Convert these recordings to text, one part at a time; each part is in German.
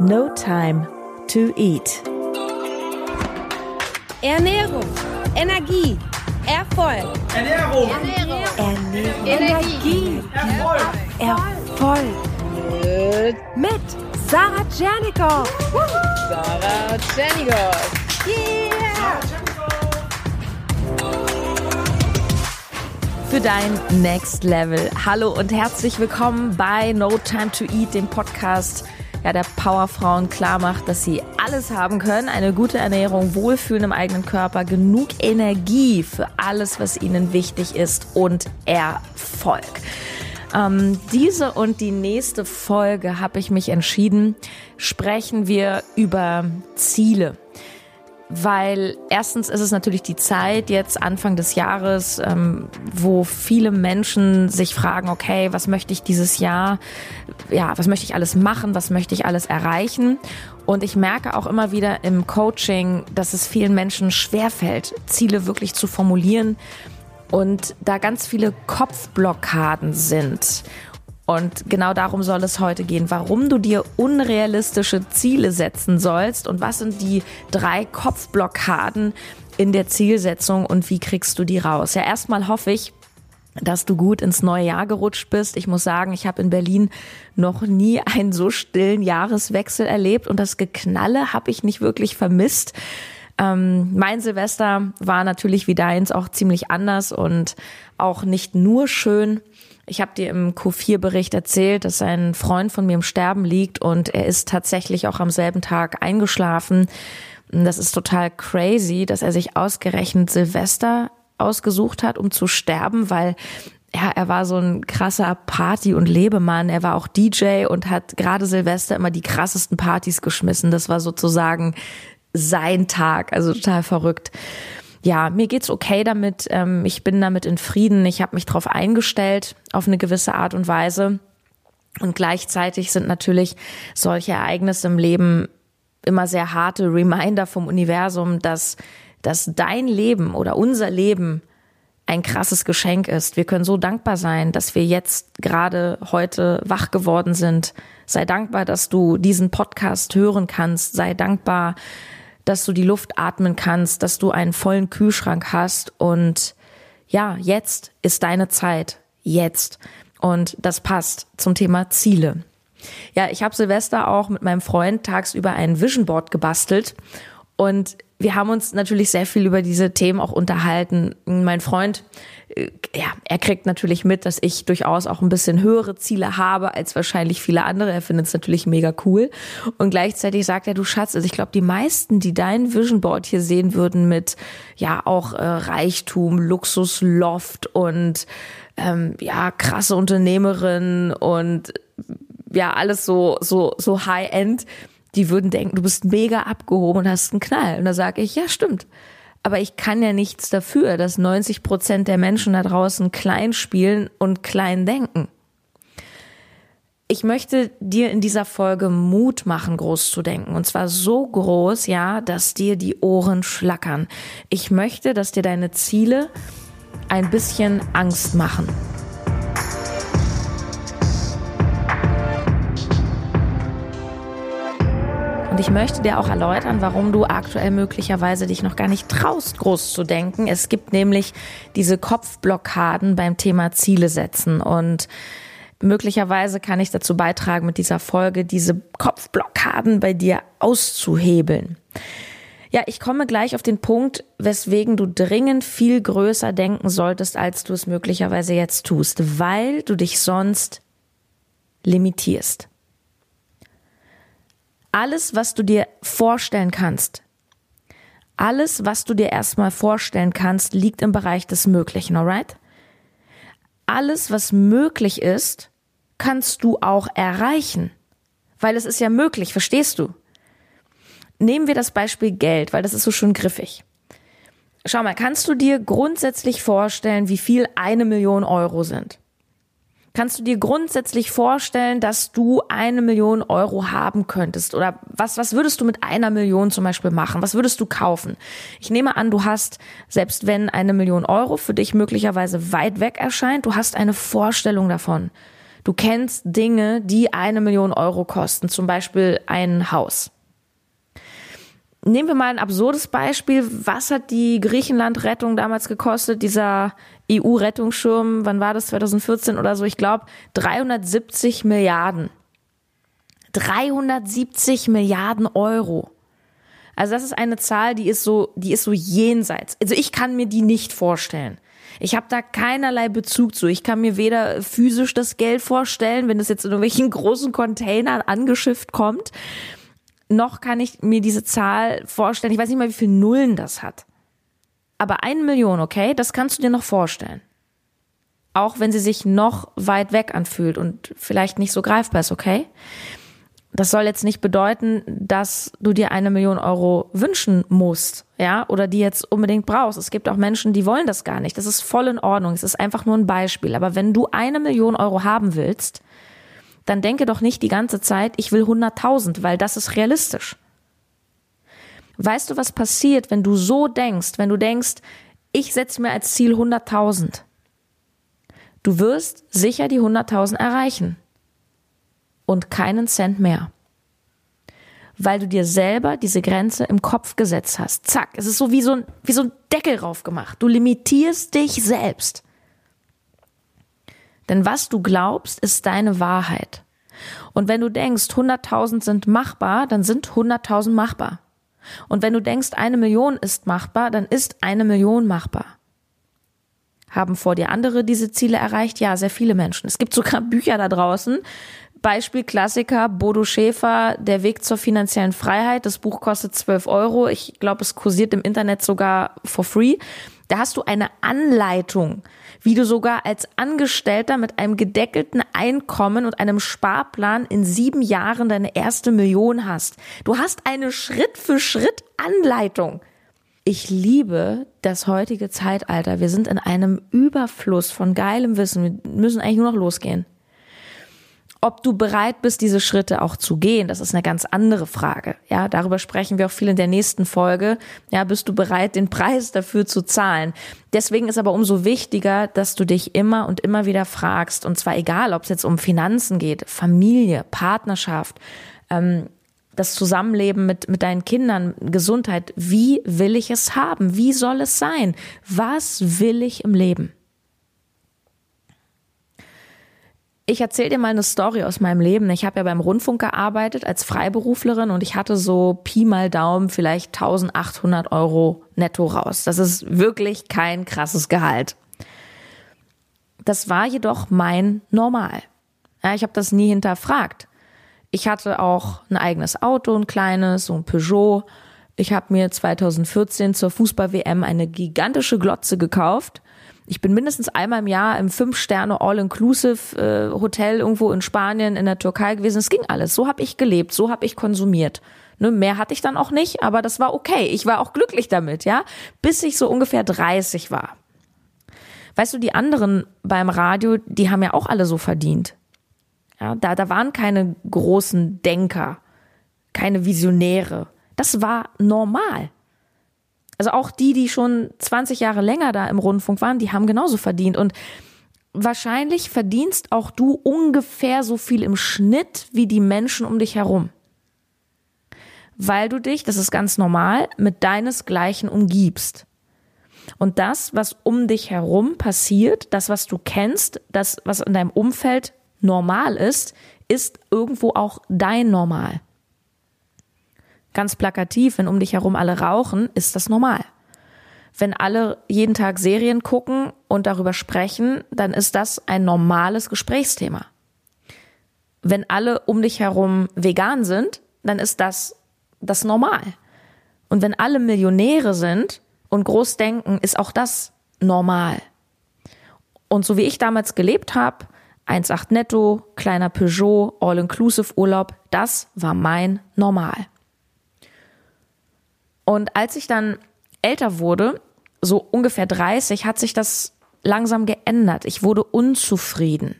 No Time to Eat. Ernährung, Energie, Erfolg. Ernährung, Ernährung, Ernährung. Energie, Erfolg. Erfolg. Mit Sarah Tschernikow. Sarah Tschernigow. Yeah! Für dein Next Level. Hallo und herzlich willkommen bei No Time to Eat, dem Podcast, ja, der Powerfrauen klar macht, dass sie alles haben können. Eine gute Ernährung, Wohlfühlen im eigenen Körper, genug Energie für alles, was ihnen wichtig ist und Erfolg. Ähm, diese und die nächste Folge habe ich mich entschieden, sprechen wir über Ziele weil erstens ist es natürlich die Zeit jetzt Anfang des Jahres, ähm, wo viele Menschen sich fragen, okay, was möchte ich dieses Jahr, ja, was möchte ich alles machen, was möchte ich alles erreichen? Und ich merke auch immer wieder im Coaching, dass es vielen Menschen schwerfällt, Ziele wirklich zu formulieren und da ganz viele Kopfblockaden sind. Und genau darum soll es heute gehen, warum du dir unrealistische Ziele setzen sollst und was sind die drei Kopfblockaden in der Zielsetzung und wie kriegst du die raus. Ja, erstmal hoffe ich, dass du gut ins neue Jahr gerutscht bist. Ich muss sagen, ich habe in Berlin noch nie einen so stillen Jahreswechsel erlebt und das Geknalle habe ich nicht wirklich vermisst. Ähm, mein Silvester war natürlich wie deins auch ziemlich anders und auch nicht nur schön. Ich habe dir im Q4-Bericht erzählt, dass ein Freund von mir im Sterben liegt und er ist tatsächlich auch am selben Tag eingeschlafen. Das ist total crazy, dass er sich ausgerechnet Silvester ausgesucht hat, um zu sterben, weil ja, er war so ein krasser Party- und Lebemann. Er war auch DJ und hat gerade Silvester immer die krassesten Partys geschmissen. Das war sozusagen sein Tag, also total verrückt ja, mir geht's okay damit. Ähm, ich bin damit in Frieden. Ich habe mich darauf eingestellt, auf eine gewisse Art und Weise. Und gleichzeitig sind natürlich solche Ereignisse im Leben immer sehr harte Reminder vom Universum, dass, dass dein Leben oder unser Leben ein krasses Geschenk ist. Wir können so dankbar sein, dass wir jetzt gerade heute wach geworden sind. Sei dankbar, dass du diesen Podcast hören kannst. Sei dankbar, dass du die Luft atmen kannst, dass du einen vollen Kühlschrank hast und ja, jetzt ist deine Zeit, jetzt. Und das passt zum Thema Ziele. Ja, ich habe Silvester auch mit meinem Freund tagsüber ein Vision Board gebastelt und wir haben uns natürlich sehr viel über diese Themen auch unterhalten. Mein Freund, ja, er kriegt natürlich mit, dass ich durchaus auch ein bisschen höhere Ziele habe als wahrscheinlich viele andere. Er findet es natürlich mega cool. Und gleichzeitig sagt er, du Schatz, also ich glaube, die meisten, die dein Vision Board hier sehen würden mit, ja, auch äh, Reichtum, Luxus, Loft und, ähm, ja, krasse Unternehmerin und, ja, alles so, so, so High-End die würden denken, du bist mega abgehoben und hast einen Knall. Und da sage ich, ja, stimmt. Aber ich kann ja nichts dafür, dass 90 Prozent der Menschen da draußen klein spielen und klein denken. Ich möchte dir in dieser Folge Mut machen, groß zu denken. Und zwar so groß, ja, dass dir die Ohren schlackern. Ich möchte, dass dir deine Ziele ein bisschen Angst machen. Und ich möchte dir auch erläutern, warum du aktuell möglicherweise dich noch gar nicht traust, groß zu denken. Es gibt nämlich diese Kopfblockaden beim Thema Ziele setzen und möglicherweise kann ich dazu beitragen, mit dieser Folge diese Kopfblockaden bei dir auszuhebeln. Ja, ich komme gleich auf den Punkt, weswegen du dringend viel größer denken solltest, als du es möglicherweise jetzt tust, weil du dich sonst limitierst alles, was du dir vorstellen kannst, alles, was du dir erstmal vorstellen kannst, liegt im Bereich des Möglichen, alright? Alles, was möglich ist, kannst du auch erreichen. Weil es ist ja möglich, verstehst du? Nehmen wir das Beispiel Geld, weil das ist so schön griffig. Schau mal, kannst du dir grundsätzlich vorstellen, wie viel eine Million Euro sind? Kannst du dir grundsätzlich vorstellen, dass du eine Million Euro haben könntest? Oder was, was würdest du mit einer Million zum Beispiel machen? Was würdest du kaufen? Ich nehme an, du hast, selbst wenn eine Million Euro für dich möglicherweise weit weg erscheint, du hast eine Vorstellung davon. Du kennst Dinge, die eine Million Euro kosten, zum Beispiel ein Haus. Nehmen wir mal ein absurdes Beispiel. Was hat die Griechenland-Rettung damals gekostet? Dieser EU-Rettungsschirm, wann war das? 2014 oder so? Ich glaube 370 Milliarden. 370 Milliarden Euro. Also das ist eine Zahl, die ist so, die ist so jenseits. Also ich kann mir die nicht vorstellen. Ich habe da keinerlei Bezug zu. Ich kann mir weder physisch das Geld vorstellen, wenn es jetzt in irgendwelchen großen Containern angeschifft kommt, noch kann ich mir diese Zahl vorstellen. Ich weiß nicht mal, wie viele Nullen das hat. Aber eine Million, okay, das kannst du dir noch vorstellen. Auch wenn sie sich noch weit weg anfühlt und vielleicht nicht so greifbar ist, okay? Das soll jetzt nicht bedeuten, dass du dir eine Million Euro wünschen musst, ja, oder die jetzt unbedingt brauchst. Es gibt auch Menschen, die wollen das gar nicht. Das ist voll in Ordnung. Es ist einfach nur ein Beispiel. Aber wenn du eine Million Euro haben willst, dann denke doch nicht die ganze Zeit, ich will 100.000, weil das ist realistisch. Weißt du, was passiert, wenn du so denkst, wenn du denkst, ich setze mir als Ziel 100.000? Du wirst sicher die 100.000 erreichen und keinen Cent mehr. Weil du dir selber diese Grenze im Kopf gesetzt hast. Zack, es ist so wie so ein, wie so ein Deckel drauf gemacht. Du limitierst dich selbst. Denn was du glaubst, ist deine Wahrheit. Und wenn du denkst, 100.000 sind machbar, dann sind 100.000 machbar. Und wenn du denkst, eine Million ist machbar, dann ist eine Million machbar. Haben vor dir andere diese Ziele erreicht? Ja, sehr viele Menschen. Es gibt sogar Bücher da draußen. Beispiel Klassiker, Bodo Schäfer, Der Weg zur finanziellen Freiheit. Das Buch kostet 12 Euro. Ich glaube, es kursiert im Internet sogar for free. Da hast du eine Anleitung, wie du sogar als Angestellter mit einem gedeckelten Einkommen und einem Sparplan in sieben Jahren deine erste Million hast. Du hast eine Schritt für Schritt Anleitung. Ich liebe das heutige Zeitalter. Wir sind in einem Überfluss von geilem Wissen. Wir müssen eigentlich nur noch losgehen. Ob du bereit bist, diese Schritte auch zu gehen, das ist eine ganz andere Frage. Ja, darüber sprechen wir auch viel in der nächsten Folge. Ja, bist du bereit, den Preis dafür zu zahlen? Deswegen ist aber umso wichtiger, dass du dich immer und immer wieder fragst, und zwar egal, ob es jetzt um Finanzen geht, Familie, Partnerschaft, ähm, das Zusammenleben mit, mit deinen Kindern, Gesundheit. Wie will ich es haben? Wie soll es sein? Was will ich im Leben? Ich erzähle dir mal eine Story aus meinem Leben. Ich habe ja beim Rundfunk gearbeitet als Freiberuflerin und ich hatte so Pi mal Daumen vielleicht 1800 Euro netto raus. Das ist wirklich kein krasses Gehalt. Das war jedoch mein Normal. Ja, ich habe das nie hinterfragt. Ich hatte auch ein eigenes Auto, ein kleines, so ein Peugeot. Ich habe mir 2014 zur Fußball-WM eine gigantische Glotze gekauft ich bin mindestens einmal im Jahr im Fünf-Sterne All-Inclusive äh, irgendwo in Spanien, in der Türkei gewesen. Es ging alles. So habe ich gelebt, so habe ich konsumiert. Ne, mehr hatte ich dann auch nicht, aber das war okay. Ich war auch glücklich damit, ja, bis ich so ungefähr 30 war. Weißt du, die anderen beim Radio, die haben ja auch alle so verdient. Ja, da, da waren keine großen Denker, keine Visionäre. Das war normal. Also auch die, die schon 20 Jahre länger da im Rundfunk waren, die haben genauso verdient. Und wahrscheinlich verdienst auch du ungefähr so viel im Schnitt wie die Menschen um dich herum. Weil du dich, das ist ganz normal, mit deinesgleichen umgibst. Und das, was um dich herum passiert, das, was du kennst, das, was in deinem Umfeld normal ist, ist irgendwo auch dein Normal. Ganz plakativ, wenn um dich herum alle rauchen, ist das normal. Wenn alle jeden Tag Serien gucken und darüber sprechen, dann ist das ein normales Gesprächsthema. Wenn alle um dich herum vegan sind, dann ist das das normal. Und wenn alle Millionäre sind und groß denken, ist auch das normal. Und so wie ich damals gelebt habe, 1,8 netto, kleiner Peugeot, All-Inclusive Urlaub, das war mein Normal. Und als ich dann älter wurde, so ungefähr 30, hat sich das langsam geändert. Ich wurde unzufrieden,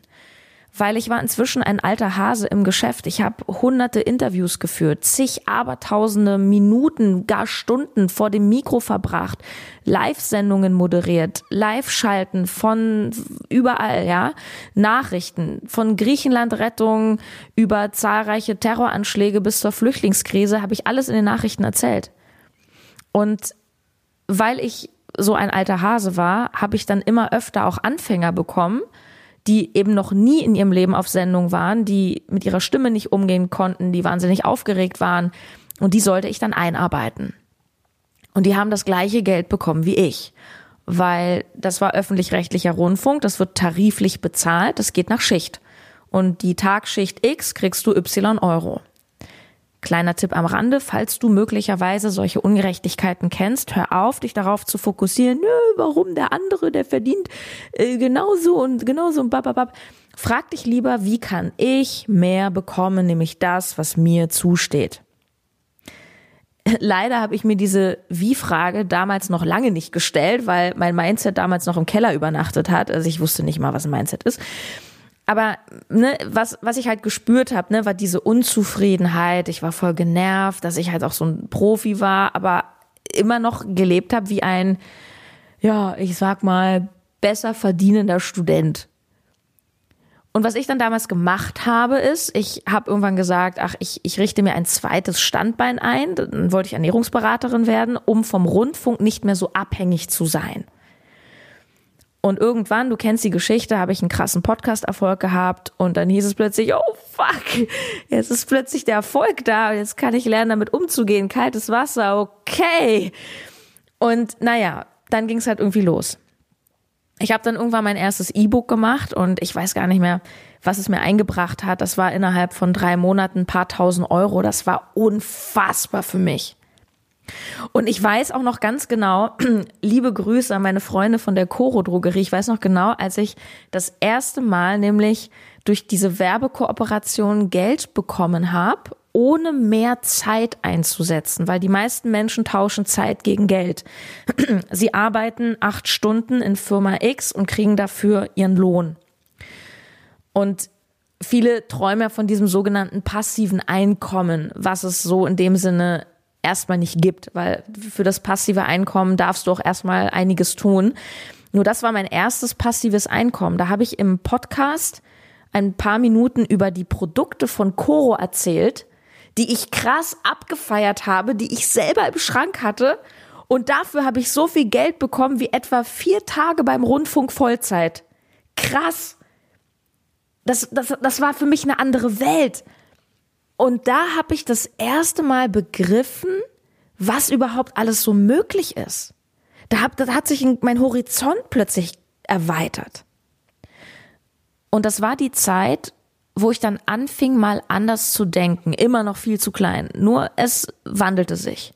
weil ich war inzwischen ein alter Hase im Geschäft. Ich habe hunderte Interviews geführt, zig abertausende Minuten, gar Stunden vor dem Mikro verbracht, Live-Sendungen moderiert, Live-Schalten von überall, ja, Nachrichten von Griechenland-Rettung über zahlreiche Terroranschläge bis zur Flüchtlingskrise habe ich alles in den Nachrichten erzählt. Und weil ich so ein alter Hase war, habe ich dann immer öfter auch Anfänger bekommen, die eben noch nie in ihrem Leben auf Sendung waren, die mit ihrer Stimme nicht umgehen konnten, die wahnsinnig aufgeregt waren und die sollte ich dann einarbeiten. Und die haben das gleiche Geld bekommen wie ich, weil das war öffentlich-rechtlicher Rundfunk, das wird tariflich bezahlt, das geht nach Schicht. Und die Tagschicht X kriegst du Y Euro. Kleiner Tipp am Rande, falls du möglicherweise solche Ungerechtigkeiten kennst, hör auf, dich darauf zu fokussieren, nö, warum der andere, der verdient äh, genauso und genauso und bababab. Frag dich lieber, wie kann ich mehr bekommen, nämlich das, was mir zusteht. Leider habe ich mir diese Wie-Frage damals noch lange nicht gestellt, weil mein Mindset damals noch im Keller übernachtet hat. Also ich wusste nicht mal, was ein Mindset ist aber ne, was, was ich halt gespürt habe, ne, war diese Unzufriedenheit. Ich war voll genervt, dass ich halt auch so ein Profi war, aber immer noch gelebt habe wie ein, ja, ich sag mal, besser verdienender Student. Und was ich dann damals gemacht habe, ist, ich habe irgendwann gesagt, ach, ich, ich richte mir ein zweites Standbein ein. Dann wollte ich Ernährungsberaterin werden, um vom Rundfunk nicht mehr so abhängig zu sein. Und irgendwann, du kennst die Geschichte, habe ich einen krassen Podcast-Erfolg gehabt und dann hieß es plötzlich, oh fuck, jetzt ist plötzlich der Erfolg da jetzt kann ich lernen, damit umzugehen. Kaltes Wasser, okay. Und naja, dann ging es halt irgendwie los. Ich habe dann irgendwann mein erstes E-Book gemacht und ich weiß gar nicht mehr, was es mir eingebracht hat. Das war innerhalb von drei Monaten ein paar tausend Euro. Das war unfassbar für mich. Und ich weiß auch noch ganz genau, liebe Grüße an meine Freunde von der Coro Drogerie. Ich weiß noch genau, als ich das erste Mal nämlich durch diese Werbekooperation Geld bekommen habe, ohne mehr Zeit einzusetzen, weil die meisten Menschen tauschen Zeit gegen Geld. Sie arbeiten acht Stunden in Firma X und kriegen dafür ihren Lohn. Und viele träumen von diesem sogenannten passiven Einkommen, was es so in dem Sinne erstmal nicht gibt, weil für das passive Einkommen darfst du auch erstmal einiges tun. Nur das war mein erstes passives Einkommen. Da habe ich im Podcast ein paar Minuten über die Produkte von Coro erzählt, die ich krass abgefeiert habe, die ich selber im Schrank hatte. Und dafür habe ich so viel Geld bekommen wie etwa vier Tage beim Rundfunk Vollzeit. Krass. Das, das, das war für mich eine andere Welt. Und da habe ich das erste Mal begriffen, was überhaupt alles so möglich ist. Da, hab, da hat sich mein Horizont plötzlich erweitert. Und das war die Zeit, wo ich dann anfing, mal anders zu denken. Immer noch viel zu klein. Nur es wandelte sich.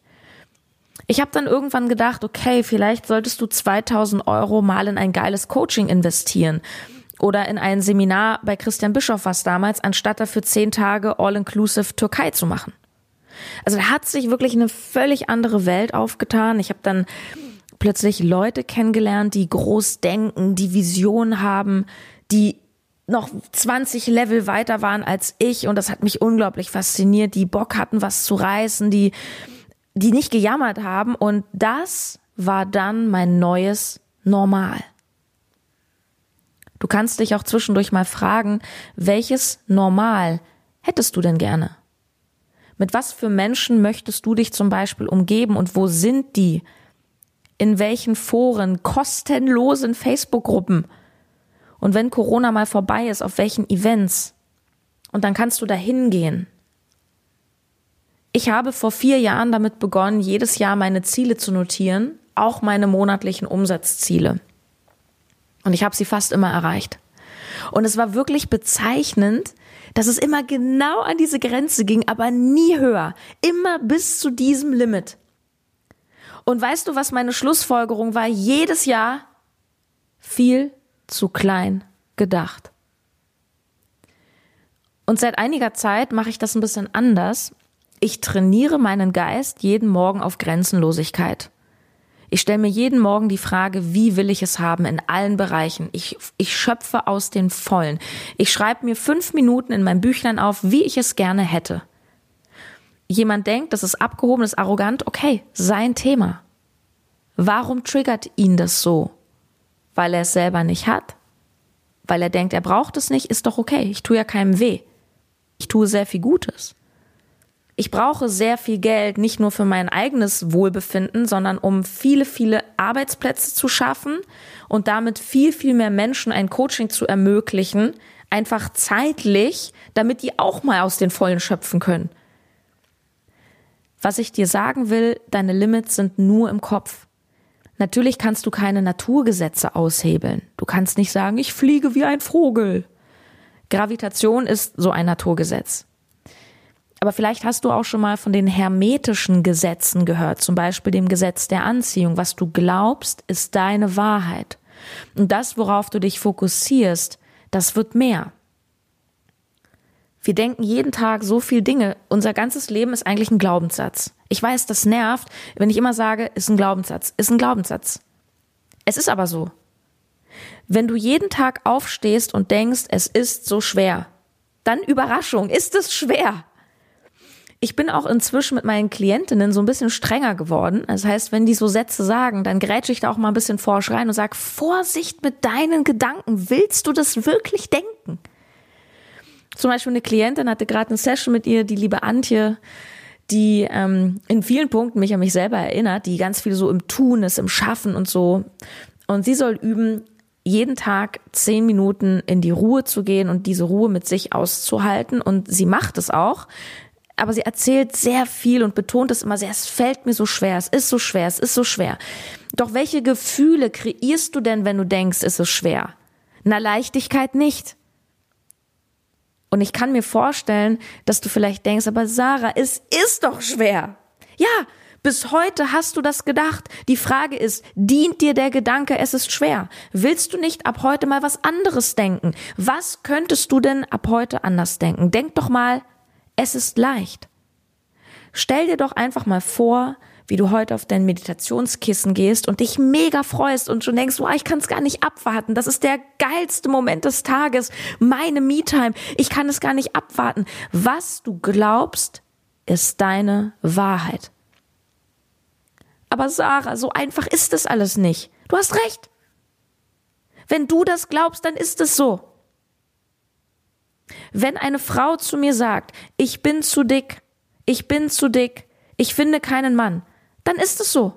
Ich habe dann irgendwann gedacht, okay, vielleicht solltest du 2000 Euro mal in ein geiles Coaching investieren oder in ein Seminar bei Christian Bischoff was damals, anstatt dafür zehn Tage All-Inclusive Türkei zu machen. Also da hat sich wirklich eine völlig andere Welt aufgetan. Ich habe dann plötzlich Leute kennengelernt, die groß denken, die Vision haben, die noch 20 Level weiter waren als ich und das hat mich unglaublich fasziniert, die Bock hatten, was zu reißen, die, die nicht gejammert haben und das war dann mein neues Normal. Du kannst dich auch zwischendurch mal fragen, welches Normal hättest du denn gerne? Mit was für Menschen möchtest du dich zum Beispiel umgeben und wo sind die? In welchen Foren, kostenlosen Facebook-Gruppen? Und wenn Corona mal vorbei ist, auf welchen Events? Und dann kannst du da hingehen. Ich habe vor vier Jahren damit begonnen, jedes Jahr meine Ziele zu notieren, auch meine monatlichen Umsatzziele. Und ich habe sie fast immer erreicht. Und es war wirklich bezeichnend, dass es immer genau an diese Grenze ging, aber nie höher. Immer bis zu diesem Limit. Und weißt du, was meine Schlussfolgerung war? Jedes Jahr viel zu klein gedacht. Und seit einiger Zeit mache ich das ein bisschen anders. Ich trainiere meinen Geist jeden Morgen auf Grenzenlosigkeit. Ich stelle mir jeden Morgen die Frage, wie will ich es haben in allen Bereichen. Ich, ich schöpfe aus den Vollen. Ich schreibe mir fünf Minuten in meinem Büchlein auf, wie ich es gerne hätte. Jemand denkt, das ist abgehoben, das ist arrogant, okay, sein Thema. Warum triggert ihn das so? Weil er es selber nicht hat? Weil er denkt, er braucht es nicht, ist doch okay. Ich tue ja keinem weh. Ich tue sehr viel Gutes. Ich brauche sehr viel Geld, nicht nur für mein eigenes Wohlbefinden, sondern um viele, viele Arbeitsplätze zu schaffen und damit viel, viel mehr Menschen ein Coaching zu ermöglichen, einfach zeitlich, damit die auch mal aus den Vollen schöpfen können. Was ich dir sagen will, deine Limits sind nur im Kopf. Natürlich kannst du keine Naturgesetze aushebeln. Du kannst nicht sagen, ich fliege wie ein Vogel. Gravitation ist so ein Naturgesetz. Aber vielleicht hast du auch schon mal von den hermetischen Gesetzen gehört, zum Beispiel dem Gesetz der Anziehung. Was du glaubst, ist deine Wahrheit. Und das, worauf du dich fokussierst, das wird mehr. Wir denken jeden Tag so viel Dinge. Unser ganzes Leben ist eigentlich ein Glaubenssatz. Ich weiß, das nervt, wenn ich immer sage, ist ein Glaubenssatz, ist ein Glaubenssatz. Es ist aber so. Wenn du jeden Tag aufstehst und denkst, es ist so schwer, dann Überraschung, ist es schwer. Ich bin auch inzwischen mit meinen Klientinnen so ein bisschen strenger geworden. Das heißt, wenn die so Sätze sagen, dann grätsche ich da auch mal ein bisschen forsch rein und sage, Vorsicht mit deinen Gedanken. Willst du das wirklich denken? Zum Beispiel eine Klientin hatte gerade eine Session mit ihr, die liebe Antje, die ähm, in vielen Punkten mich an mich selber erinnert, die ganz viel so im Tun ist, im Schaffen und so. Und sie soll üben, jeden Tag zehn Minuten in die Ruhe zu gehen und diese Ruhe mit sich auszuhalten. Und sie macht es auch aber sie erzählt sehr viel und betont es immer sehr, es fällt mir so schwer, es ist so schwer, es ist so schwer. Doch welche Gefühle kreierst du denn, wenn du denkst, es ist schwer? Na, Leichtigkeit nicht. Und ich kann mir vorstellen, dass du vielleicht denkst, aber Sarah, es ist doch schwer. Ja, bis heute hast du das gedacht. Die Frage ist, dient dir der Gedanke, es ist schwer? Willst du nicht ab heute mal was anderes denken? Was könntest du denn ab heute anders denken? Denk doch mal es ist leicht. Stell dir doch einfach mal vor, wie du heute auf dein Meditationskissen gehst und dich mega freust und schon denkst, wow, ich kann es gar nicht abwarten. Das ist der geilste Moment des Tages, meine Me-Time. Ich kann es gar nicht abwarten. Was du glaubst, ist deine Wahrheit. Aber Sarah, so einfach ist es alles nicht. Du hast recht. Wenn du das glaubst, dann ist es so. Wenn eine Frau zu mir sagt, ich bin zu dick, ich bin zu dick, ich finde keinen Mann, dann ist es so,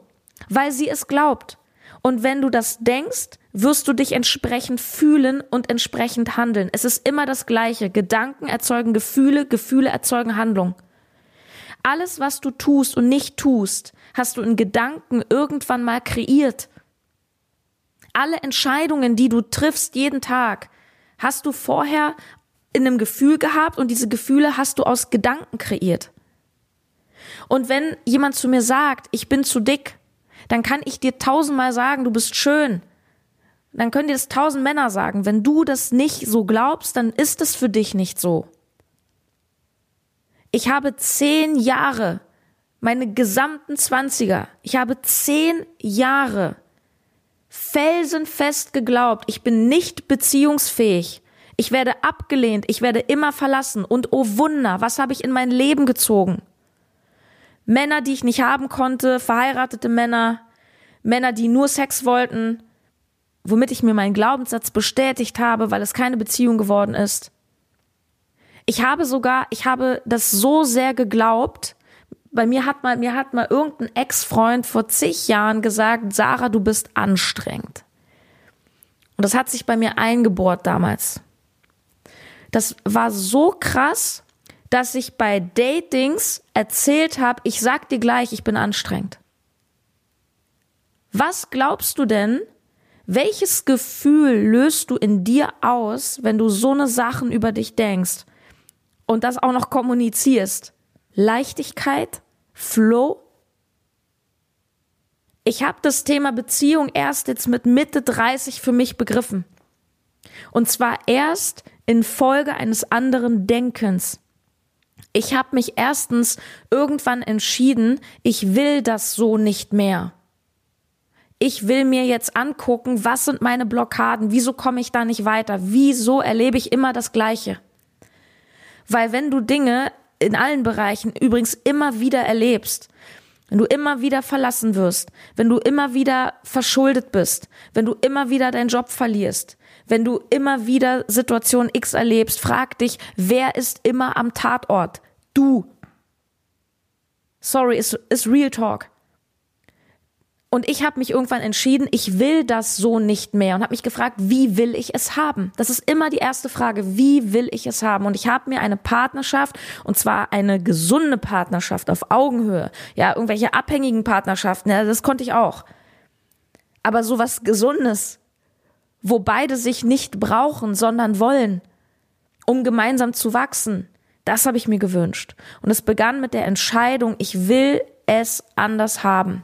weil sie es glaubt. Und wenn du das denkst, wirst du dich entsprechend fühlen und entsprechend handeln. Es ist immer das Gleiche. Gedanken erzeugen Gefühle, Gefühle erzeugen Handlung. Alles, was du tust und nicht tust, hast du in Gedanken irgendwann mal kreiert. Alle Entscheidungen, die du triffst jeden Tag, hast du vorher in einem Gefühl gehabt und diese Gefühle hast du aus Gedanken kreiert. Und wenn jemand zu mir sagt, ich bin zu dick, dann kann ich dir tausendmal sagen, du bist schön. Dann können dir das tausend Männer sagen. Wenn du das nicht so glaubst, dann ist es für dich nicht so. Ich habe zehn Jahre, meine gesamten Zwanziger, ich habe zehn Jahre felsenfest geglaubt, ich bin nicht beziehungsfähig ich werde abgelehnt, ich werde immer verlassen und oh Wunder, was habe ich in mein Leben gezogen? Männer, die ich nicht haben konnte, verheiratete Männer, Männer, die nur Sex wollten, womit ich mir meinen Glaubenssatz bestätigt habe, weil es keine Beziehung geworden ist. Ich habe sogar, ich habe das so sehr geglaubt, bei mir hat mal, mir hat mal irgendein Ex-Freund vor zig Jahren gesagt, Sarah, du bist anstrengend. Und das hat sich bei mir eingebohrt damals. Das war so krass, dass ich bei Datings erzählt habe, ich sag dir gleich, ich bin anstrengend. Was glaubst du denn, welches Gefühl löst du in dir aus, wenn du so eine Sachen über dich denkst und das auch noch kommunizierst? Leichtigkeit? Flow? Ich habe das Thema Beziehung erst jetzt mit Mitte 30 für mich begriffen. Und zwar erst infolge eines anderen Denkens. Ich habe mich erstens irgendwann entschieden, ich will das so nicht mehr. ich will mir jetzt angucken, was sind meine Blockaden, wieso komme ich da nicht weiter, wieso erlebe ich immer das Gleiche. Weil wenn du Dinge in allen Bereichen übrigens immer wieder erlebst, wenn du immer wieder verlassen wirst, wenn du immer wieder verschuldet bist, wenn du immer wieder deinen Job verlierst, wenn du immer wieder Situation X erlebst, frag dich, wer ist immer am Tatort? Du. Sorry, ist, ist Real Talk. Und ich habe mich irgendwann entschieden, ich will das so nicht mehr und habe mich gefragt, wie will ich es haben? Das ist immer die erste Frage, wie will ich es haben? Und ich habe mir eine Partnerschaft, und zwar eine gesunde Partnerschaft auf Augenhöhe, ja, irgendwelche abhängigen Partnerschaften, ja, das konnte ich auch. Aber sowas Gesundes, wo beide sich nicht brauchen, sondern wollen, um gemeinsam zu wachsen, das habe ich mir gewünscht. Und es begann mit der Entscheidung, ich will es anders haben.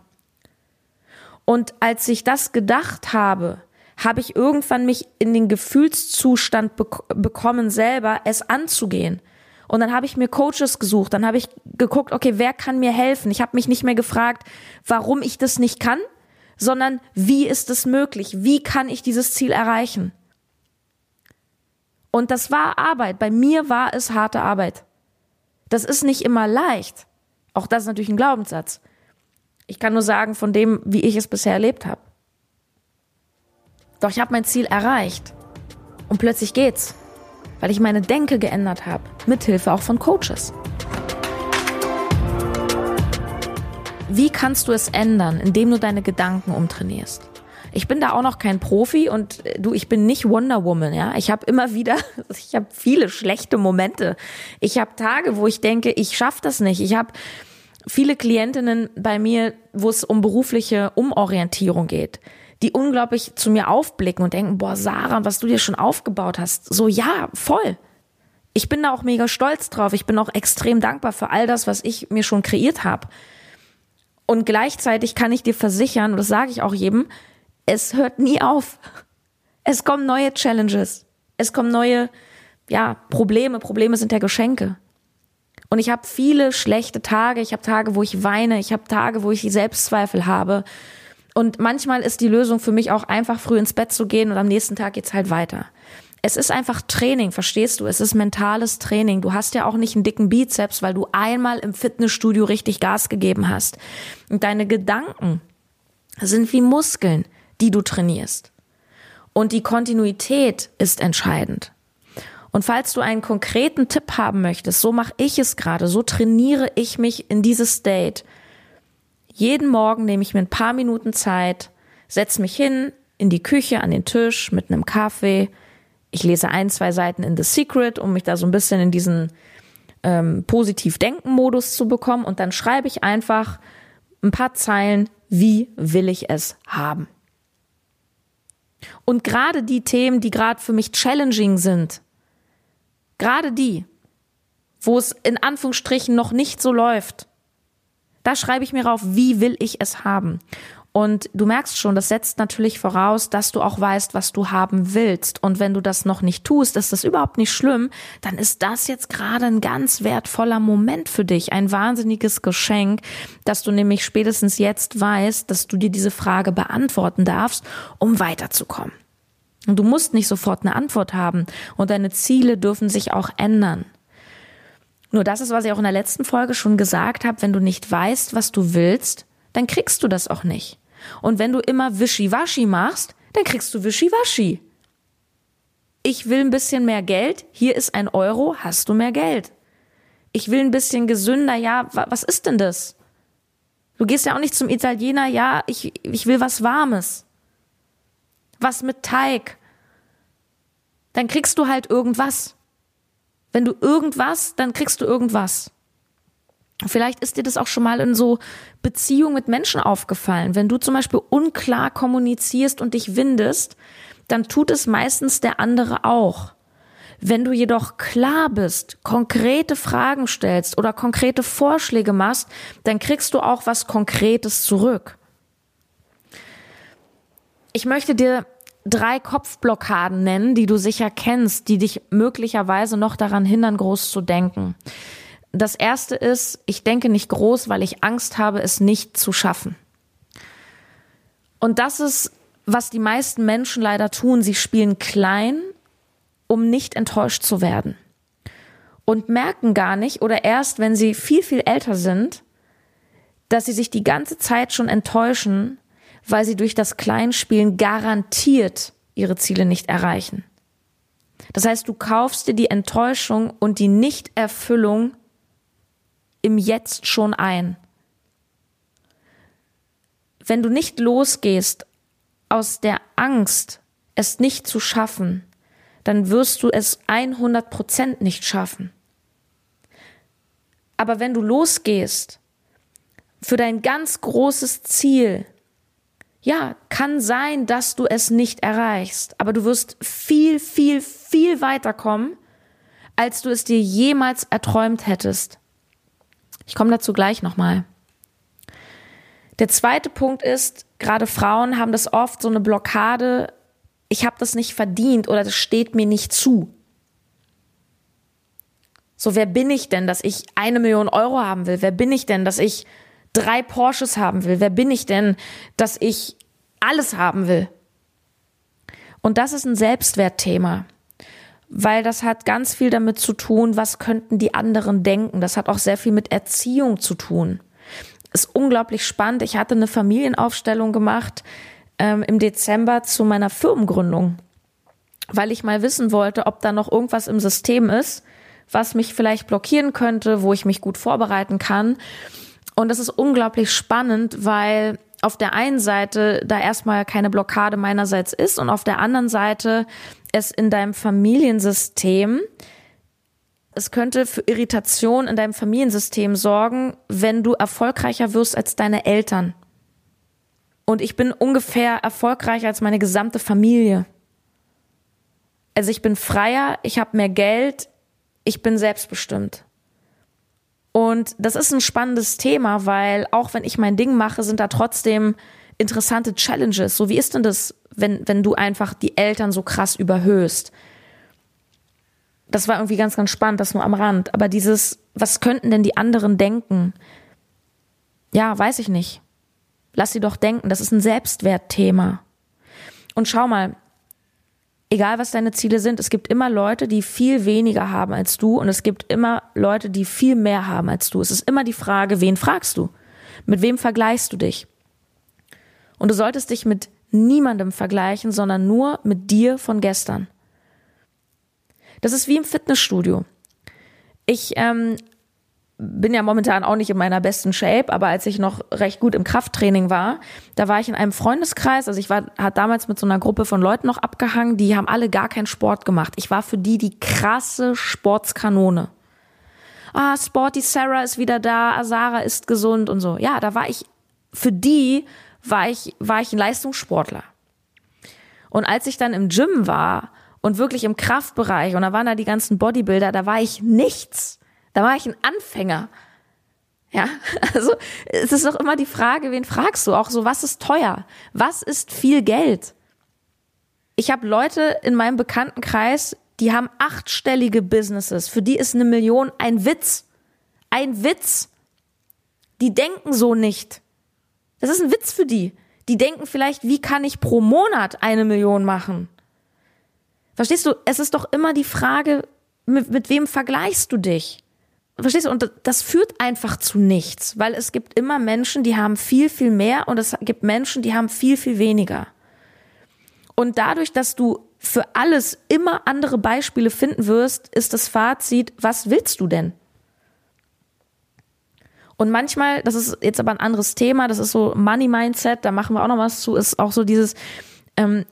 Und als ich das gedacht habe, habe ich irgendwann mich in den Gefühlszustand bek bekommen, selber es anzugehen. Und dann habe ich mir Coaches gesucht, dann habe ich geguckt, okay, wer kann mir helfen? Ich habe mich nicht mehr gefragt, warum ich das nicht kann, sondern wie ist es möglich? Wie kann ich dieses Ziel erreichen? Und das war Arbeit. Bei mir war es harte Arbeit. Das ist nicht immer leicht. Auch das ist natürlich ein Glaubenssatz. Ich kann nur sagen von dem, wie ich es bisher erlebt habe. Doch ich habe mein Ziel erreicht. Und plötzlich geht's, weil ich meine Denke geändert habe, mithilfe auch von Coaches. Wie kannst du es ändern, indem du deine Gedanken umtrainierst? Ich bin da auch noch kein Profi und äh, du, ich bin nicht Wonder Woman, ja. Ich habe immer wieder, ich habe viele schlechte Momente. Ich habe Tage, wo ich denke, ich schaffe das nicht. Ich habe viele Klientinnen bei mir, wo es um berufliche Umorientierung geht, die unglaublich zu mir aufblicken und denken, boah, Sarah, was du dir schon aufgebaut hast. So, ja, voll. Ich bin da auch mega stolz drauf. Ich bin auch extrem dankbar für all das, was ich mir schon kreiert habe. Und gleichzeitig kann ich dir versichern, und das sage ich auch jedem, es hört nie auf. Es kommen neue Challenges. Es kommen neue, ja, Probleme. Probleme sind ja Geschenke. Und ich habe viele schlechte Tage. Ich habe Tage, wo ich weine. Ich habe Tage, wo ich Selbstzweifel habe. Und manchmal ist die Lösung für mich auch einfach früh ins Bett zu gehen und am nächsten Tag geht's halt weiter. Es ist einfach Training, verstehst du? Es ist mentales Training. Du hast ja auch nicht einen dicken Bizeps, weil du einmal im Fitnessstudio richtig Gas gegeben hast. Und deine Gedanken sind wie Muskeln, die du trainierst. Und die Kontinuität ist entscheidend. Und falls du einen konkreten Tipp haben möchtest, so mache ich es gerade, so trainiere ich mich in dieses State. Jeden Morgen nehme ich mir ein paar Minuten Zeit, setze mich hin in die Küche an den Tisch mit einem Kaffee. Ich lese ein, zwei Seiten in The Secret, um mich da so ein bisschen in diesen ähm, positiv-denken-Modus zu bekommen. Und dann schreibe ich einfach ein paar Zeilen, wie will ich es haben. Und gerade die Themen, die gerade für mich challenging sind, Gerade die, wo es in Anführungsstrichen noch nicht so läuft, da schreibe ich mir rauf, wie will ich es haben. Und du merkst schon, das setzt natürlich voraus, dass du auch weißt, was du haben willst. Und wenn du das noch nicht tust, ist das überhaupt nicht schlimm, dann ist das jetzt gerade ein ganz wertvoller Moment für dich, ein wahnsinniges Geschenk, dass du nämlich spätestens jetzt weißt, dass du dir diese Frage beantworten darfst, um weiterzukommen. Und du musst nicht sofort eine Antwort haben und deine Ziele dürfen sich auch ändern. Nur das ist, was ich auch in der letzten Folge schon gesagt habe, wenn du nicht weißt, was du willst, dann kriegst du das auch nicht. Und wenn du immer Wischiwaschi machst, dann kriegst du Wischiwaschi. Ich will ein bisschen mehr Geld, hier ist ein Euro, hast du mehr Geld. Ich will ein bisschen gesünder, ja, was ist denn das? Du gehst ja auch nicht zum Italiener, ja, ich, ich will was Warmes was mit Teig, dann kriegst du halt irgendwas. Wenn du irgendwas, dann kriegst du irgendwas. Vielleicht ist dir das auch schon mal in so Beziehungen mit Menschen aufgefallen. Wenn du zum Beispiel unklar kommunizierst und dich windest, dann tut es meistens der andere auch. Wenn du jedoch klar bist, konkrete Fragen stellst oder konkrete Vorschläge machst, dann kriegst du auch was Konkretes zurück. Ich möchte dir drei Kopfblockaden nennen, die du sicher kennst, die dich möglicherweise noch daran hindern, groß zu denken. Das erste ist, ich denke nicht groß, weil ich Angst habe, es nicht zu schaffen. Und das ist, was die meisten Menschen leider tun. Sie spielen klein, um nicht enttäuscht zu werden. Und merken gar nicht oder erst, wenn sie viel, viel älter sind, dass sie sich die ganze Zeit schon enttäuschen, weil sie durch das Kleinspielen garantiert ihre Ziele nicht erreichen. Das heißt, du kaufst dir die Enttäuschung und die Nichterfüllung im Jetzt schon ein. Wenn du nicht losgehst aus der Angst, es nicht zu schaffen, dann wirst du es 100 Prozent nicht schaffen. Aber wenn du losgehst für dein ganz großes Ziel, ja, kann sein, dass du es nicht erreichst, aber du wirst viel, viel, viel weiter kommen, als du es dir jemals erträumt hättest. Ich komme dazu gleich nochmal. Der zweite Punkt ist, gerade Frauen haben das oft so eine Blockade, ich habe das nicht verdient oder das steht mir nicht zu. So, wer bin ich denn, dass ich eine Million Euro haben will? Wer bin ich denn, dass ich drei Porsches haben will? Wer bin ich denn, dass ich alles haben will? Und das ist ein Selbstwertthema, weil das hat ganz viel damit zu tun, was könnten die anderen denken. Das hat auch sehr viel mit Erziehung zu tun. Ist unglaublich spannend. Ich hatte eine Familienaufstellung gemacht ähm, im Dezember zu meiner Firmengründung, weil ich mal wissen wollte, ob da noch irgendwas im System ist, was mich vielleicht blockieren könnte, wo ich mich gut vorbereiten kann. Und das ist unglaublich spannend, weil auf der einen Seite da erstmal keine Blockade meinerseits ist und auf der anderen Seite es in deinem Familiensystem, es könnte für Irritation in deinem Familiensystem sorgen, wenn du erfolgreicher wirst als deine Eltern. Und ich bin ungefähr erfolgreicher als meine gesamte Familie. Also ich bin freier, ich habe mehr Geld, ich bin selbstbestimmt. Und das ist ein spannendes Thema, weil auch wenn ich mein Ding mache, sind da trotzdem interessante Challenges. So wie ist denn das, wenn, wenn du einfach die Eltern so krass überhöhst? Das war irgendwie ganz, ganz spannend, das nur am Rand. Aber dieses, was könnten denn die anderen denken? Ja, weiß ich nicht. Lass sie doch denken, das ist ein Selbstwertthema. Und schau mal, egal was deine Ziele sind, es gibt immer Leute, die viel weniger haben als du und es gibt immer Leute, die viel mehr haben als du. Es ist immer die Frage, wen fragst du? Mit wem vergleichst du dich? Und du solltest dich mit niemandem vergleichen, sondern nur mit dir von gestern. Das ist wie im Fitnessstudio. Ich ähm, bin ja momentan auch nicht in meiner besten Shape, aber als ich noch recht gut im Krafttraining war, da war ich in einem Freundeskreis, also ich war, hat damals mit so einer Gruppe von Leuten noch abgehangen, die haben alle gar keinen Sport gemacht. Ich war für die die krasse Sportskanone. Ah, Sporty Sarah ist wieder da, Sarah ist gesund und so. Ja, da war ich, für die war ich, war ich ein Leistungssportler. Und als ich dann im Gym war und wirklich im Kraftbereich und da waren da die ganzen Bodybuilder, da war ich nichts. Da war ich ein Anfänger. Ja, also es ist doch immer die Frage, wen fragst du? Auch so, was ist teuer? Was ist viel Geld? Ich habe Leute in meinem Bekanntenkreis, die haben achtstellige Businesses. Für die ist eine Million ein Witz. Ein Witz. Die denken so nicht. Das ist ein Witz für die. Die denken vielleicht, wie kann ich pro Monat eine Million machen? Verstehst du? Es ist doch immer die Frage, mit, mit wem vergleichst du dich? Verstehst du? Und das führt einfach zu nichts, weil es gibt immer Menschen, die haben viel, viel mehr und es gibt Menschen, die haben viel, viel weniger. Und dadurch, dass du für alles immer andere Beispiele finden wirst, ist das Fazit, was willst du denn? Und manchmal, das ist jetzt aber ein anderes Thema, das ist so Money Mindset, da machen wir auch noch was zu, ist auch so dieses, ähm,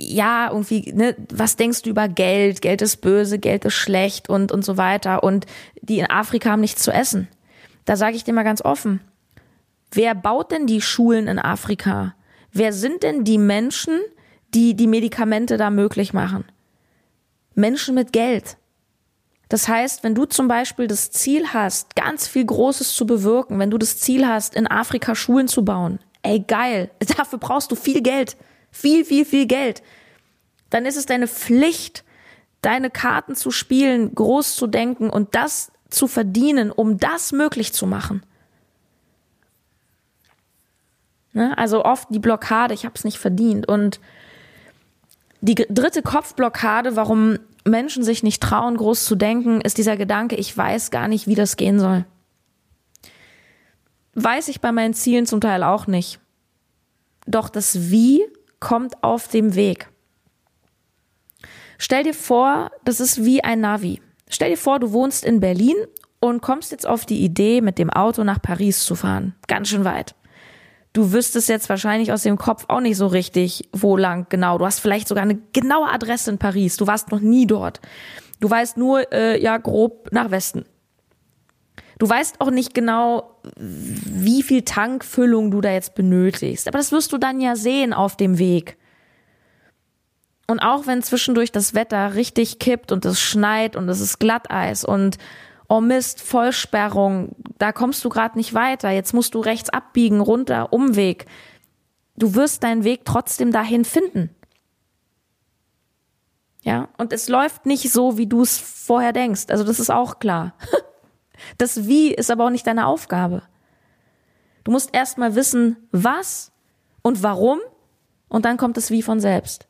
ja, irgendwie, ne, was denkst du über Geld? Geld ist böse, Geld ist schlecht und, und so weiter. Und die in Afrika haben nichts zu essen. Da sage ich dir mal ganz offen. Wer baut denn die Schulen in Afrika? Wer sind denn die Menschen, die die Medikamente da möglich machen? Menschen mit Geld. Das heißt, wenn du zum Beispiel das Ziel hast, ganz viel Großes zu bewirken, wenn du das Ziel hast, in Afrika Schulen zu bauen, ey geil, dafür brauchst du viel Geld viel, viel, viel Geld, dann ist es deine Pflicht, deine Karten zu spielen, groß zu denken und das zu verdienen, um das möglich zu machen. Ne? Also oft die Blockade, ich habe es nicht verdient. Und die dritte Kopfblockade, warum Menschen sich nicht trauen, groß zu denken, ist dieser Gedanke, ich weiß gar nicht, wie das gehen soll. Weiß ich bei meinen Zielen zum Teil auch nicht. Doch das Wie kommt auf dem Weg. Stell dir vor, das ist wie ein Navi. Stell dir vor, du wohnst in Berlin und kommst jetzt auf die Idee, mit dem Auto nach Paris zu fahren. Ganz schön weit. Du wüsstest jetzt wahrscheinlich aus dem Kopf auch nicht so richtig, wo lang genau. Du hast vielleicht sogar eine genaue Adresse in Paris. Du warst noch nie dort. Du weißt nur, äh, ja, grob nach Westen. Du weißt auch nicht genau, wie viel Tankfüllung du da jetzt benötigst. Aber das wirst du dann ja sehen auf dem Weg. Und auch wenn zwischendurch das Wetter richtig kippt und es schneit und es ist Glatteis und oh Mist, Vollsperrung, da kommst du gerade nicht weiter, jetzt musst du rechts abbiegen, runter, Umweg. Du wirst deinen Weg trotzdem dahin finden. Ja, und es läuft nicht so, wie du es vorher denkst. Also das ist auch klar. Das Wie ist aber auch nicht deine Aufgabe. Du musst erstmal wissen, was und warum und dann kommt das Wie von selbst.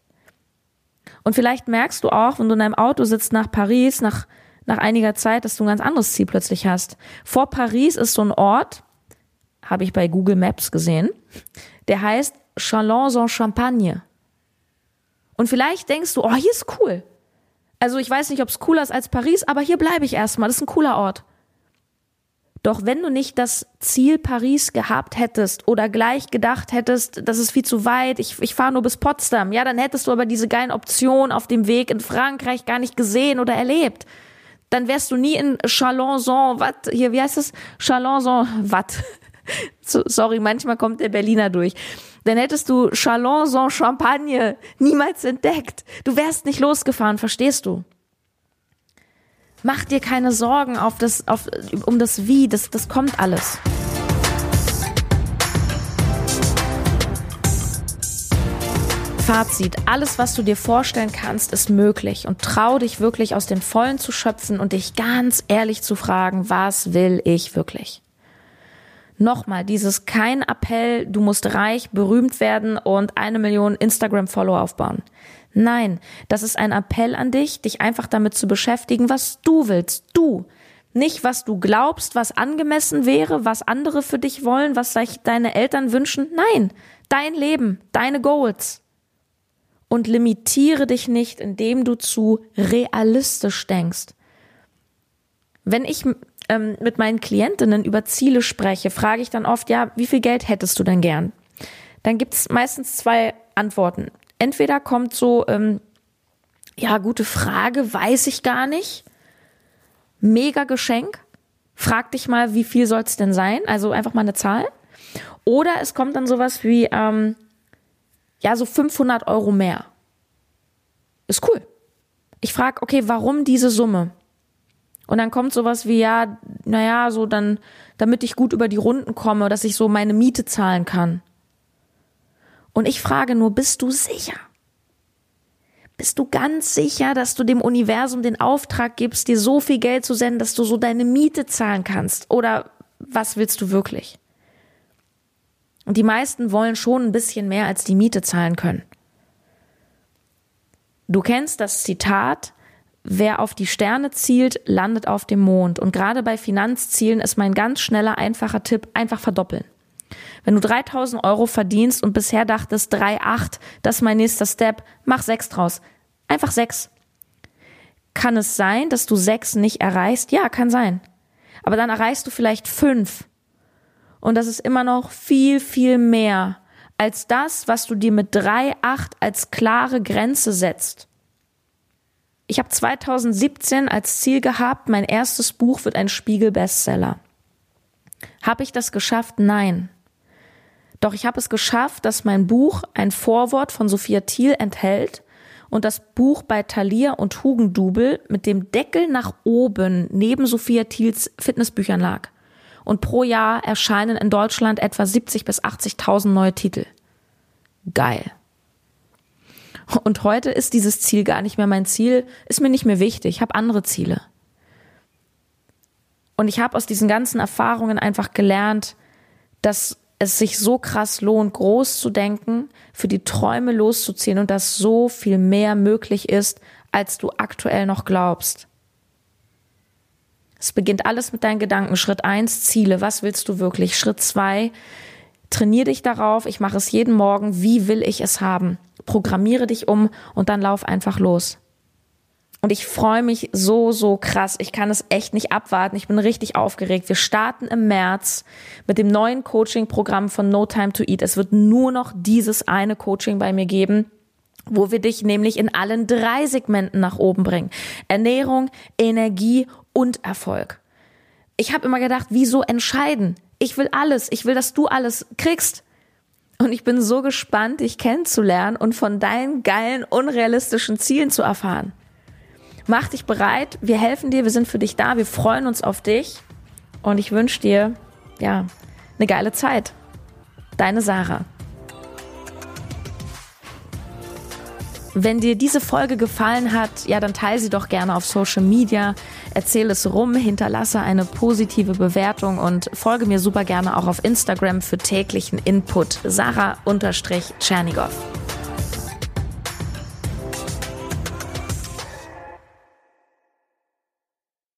Und vielleicht merkst du auch, wenn du in deinem Auto sitzt nach Paris, nach, nach einiger Zeit, dass du ein ganz anderes Ziel plötzlich hast. Vor Paris ist so ein Ort, habe ich bei Google Maps gesehen, der heißt Chalons-en-Champagne. Und vielleicht denkst du, oh, hier ist cool. Also ich weiß nicht, ob es cooler ist als Paris, aber hier bleibe ich erstmal. Das ist ein cooler Ort. Doch wenn du nicht das Ziel Paris gehabt hättest oder gleich gedacht hättest, das ist viel zu weit, ich, ich fahre nur bis Potsdam, ja, dann hättest du aber diese geilen Optionen auf dem Weg in Frankreich gar nicht gesehen oder erlebt. Dann wärst du nie in Chalonson, wat, hier, wie heißt es? Chalonson, wat? Sorry, manchmal kommt der Berliner durch. Dann hättest du Chalonson Champagne niemals entdeckt. Du wärst nicht losgefahren, verstehst du? Mach dir keine Sorgen auf das, auf, um das Wie, das, das kommt alles. Fazit, alles, was du dir vorstellen kannst, ist möglich und trau dich wirklich aus dem Vollen zu schöpfen und dich ganz ehrlich zu fragen, was will ich wirklich? Nochmal, dieses kein Appell, du musst reich, berühmt werden und eine Million Instagram-Follower aufbauen. Nein, das ist ein Appell an dich, dich einfach damit zu beschäftigen, was du willst. Du. Nicht, was du glaubst, was angemessen wäre, was andere für dich wollen, was sich deine Eltern wünschen. Nein, dein Leben, deine Goals. Und limitiere dich nicht, indem du zu realistisch denkst. Wenn ich ähm, mit meinen Klientinnen über Ziele spreche, frage ich dann oft, ja, wie viel Geld hättest du denn gern? Dann gibt es meistens zwei Antworten entweder kommt so, ähm, ja, gute Frage, weiß ich gar nicht. Mega Geschenk. Frag dich mal, wie viel soll es denn sein? Also einfach mal eine Zahl. Oder es kommt dann sowas wie, ähm, ja, so 500 Euro mehr. Ist cool. Ich frage, okay, warum diese Summe? Und dann kommt sowas wie, ja, naja, so dann, damit ich gut über die Runden komme, dass ich so meine Miete zahlen kann. Und ich frage nur, bist du sicher? Bist du ganz sicher, dass du dem Universum den Auftrag gibst, dir so viel Geld zu senden, dass du so deine Miete zahlen kannst? Oder was willst du wirklich? Und die meisten wollen schon ein bisschen mehr als die Miete zahlen können. Du kennst das Zitat, wer auf die Sterne zielt, landet auf dem Mond. Und gerade bei Finanzzielen ist mein ganz schneller, einfacher Tipp, einfach verdoppeln. Wenn du 3000 Euro verdienst und bisher dachtest 3,8, das ist mein nächster Step, mach 6 draus. Einfach 6. Kann es sein, dass du 6 nicht erreichst? Ja, kann sein. Aber dann erreichst du vielleicht 5. Und das ist immer noch viel, viel mehr als das, was du dir mit 3,8 als klare Grenze setzt. Ich habe 2017 als Ziel gehabt, mein erstes Buch wird ein Spiegel-Bestseller. Habe ich das geschafft? Nein. Doch ich habe es geschafft, dass mein Buch ein Vorwort von Sophia Thiel enthält und das Buch bei Thalia und Hugendubel mit dem Deckel nach oben neben Sophia Thiels Fitnessbüchern lag. Und pro Jahr erscheinen in Deutschland etwa 70 bis 80.000 neue Titel. Geil. Und heute ist dieses Ziel gar nicht mehr mein Ziel, ist mir nicht mehr wichtig, ich habe andere Ziele. Und ich habe aus diesen ganzen Erfahrungen einfach gelernt, dass es sich so krass lohnt, groß zu denken, für die Träume loszuziehen und dass so viel mehr möglich ist, als du aktuell noch glaubst. Es beginnt alles mit deinen Gedanken. Schritt eins Ziele. Was willst du wirklich? Schritt zwei trainier dich darauf. Ich mache es jeden Morgen. Wie will ich es haben? Programmiere dich um und dann lauf einfach los. Und ich freue mich so, so krass. Ich kann es echt nicht abwarten. Ich bin richtig aufgeregt. Wir starten im März mit dem neuen Coaching-Programm von No Time to Eat. Es wird nur noch dieses eine Coaching bei mir geben wo wir dich nämlich in allen drei Segmenten nach oben bringen. Ernährung, Energie und Erfolg. Ich habe immer gedacht, wieso entscheiden? Ich will alles. Ich will, dass du alles kriegst. Und ich bin so gespannt, dich kennenzulernen und von deinen geilen, unrealistischen Zielen zu erfahren. Mach dich bereit. Wir helfen dir. Wir sind für dich da. Wir freuen uns auf dich. Und ich wünsche dir, ja, eine geile Zeit. Deine Sarah. Wenn dir diese Folge gefallen hat, ja, dann teile sie doch gerne auf Social Media, erzähle es rum, hinterlasse eine positive Bewertung und folge mir super gerne auch auf Instagram für täglichen Input. Sarah-Tschernigow.